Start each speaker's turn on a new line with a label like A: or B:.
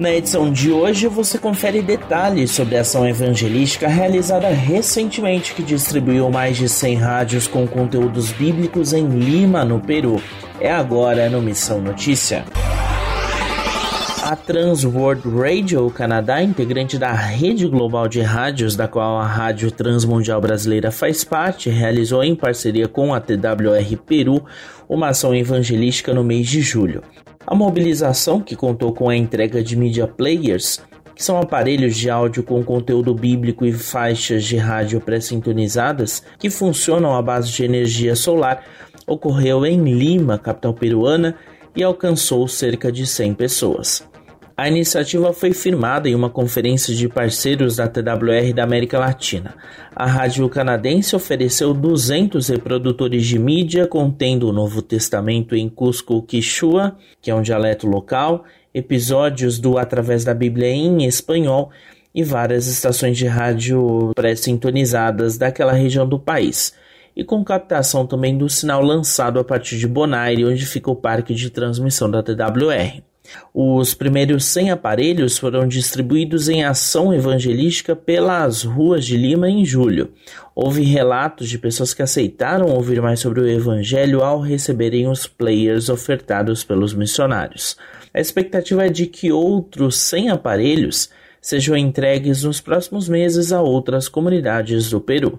A: Na edição de hoje você confere detalhes sobre a ação evangelística realizada recentemente que distribuiu mais de 100 rádios com conteúdos bíblicos em Lima, no Peru. É agora no Missão Notícia. A Trans World Radio Canadá, integrante da rede global de rádios, da qual a Rádio Transmundial Brasileira faz parte, realizou em parceria com a TWR Peru uma ação evangelística no mês de julho. A mobilização, que contou com a entrega de media players, que são aparelhos de áudio com conteúdo bíblico e faixas de rádio pré-sintonizadas que funcionam à base de energia solar, ocorreu em Lima, capital peruana, e alcançou cerca de 100 pessoas. A iniciativa foi firmada em uma conferência de parceiros da TWR da América Latina. A rádio canadense ofereceu 200 reprodutores de mídia contendo o Novo Testamento em Cusco Quichua, que é um dialeto local, episódios do Através da Bíblia em espanhol e várias estações de rádio pré-sintonizadas daquela região do país e com captação também do sinal lançado a partir de Bonaire, onde fica o parque de transmissão da TWR. Os primeiros 100 aparelhos foram distribuídos em ação evangelística pelas ruas de Lima em julho. Houve relatos de pessoas que aceitaram ouvir mais sobre o evangelho ao receberem os players ofertados pelos missionários. A expectativa é de que outros 100 aparelhos sejam entregues nos próximos meses a outras comunidades do Peru.